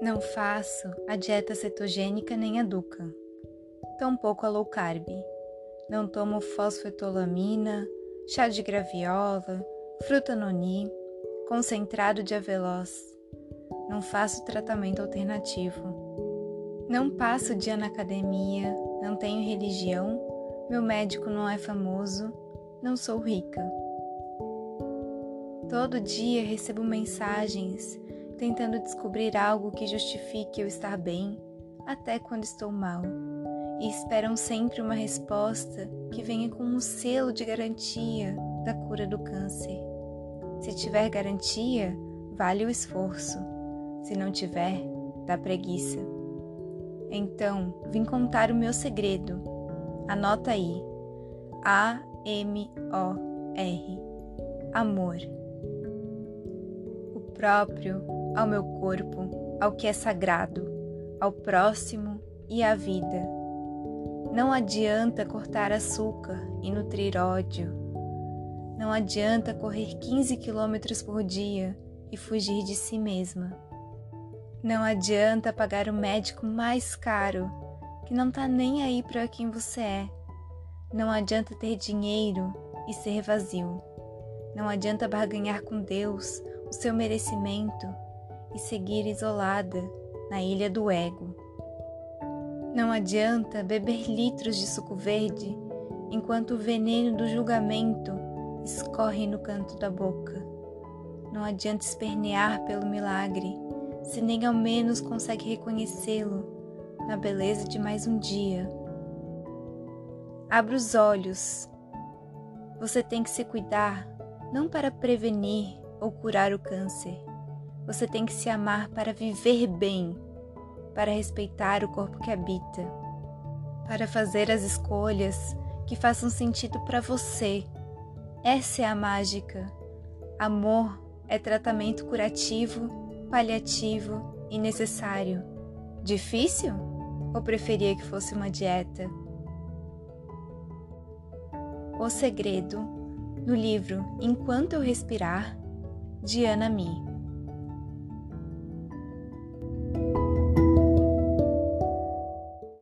Não faço a dieta cetogênica nem a Duca, tampouco a low carb. Não tomo fosfetolamina, chá de graviola, fruta noni, concentrado de avelós. Não faço tratamento alternativo. Não passo dia na academia, não tenho religião, meu médico não é famoso, não sou rica. Todo dia recebo mensagens tentando descobrir algo que justifique eu estar bem, até quando estou mal, e esperam sempre uma resposta que venha com um selo de garantia da cura do câncer. Se tiver garantia, vale o esforço. Se não tiver, dá preguiça. Então, vim contar o meu segredo. Anota aí. A M O R. Amor. O próprio ao meu corpo, ao que é sagrado, ao próximo e à vida. Não adianta cortar açúcar e nutrir ódio. Não adianta correr 15 quilômetros por dia e fugir de si mesma. Não adianta pagar o médico mais caro, que não tá nem aí para quem você é. Não adianta ter dinheiro e ser vazio. Não adianta barganhar com Deus o seu merecimento e seguir isolada na ilha do ego. Não adianta beber litros de suco verde enquanto o veneno do julgamento escorre no canto da boca. Não adianta espernear pelo milagre se nem ao menos consegue reconhecê-lo na beleza de mais um dia. Abra os olhos. Você tem que se cuidar não para prevenir ou curar o câncer, você tem que se amar para viver bem, para respeitar o corpo que habita, para fazer as escolhas que façam sentido para você. Essa é a mágica. Amor é tratamento curativo, paliativo e necessário. Difícil? Ou preferia que fosse uma dieta? O Segredo, no livro Enquanto Eu Respirar, de Ana Mi.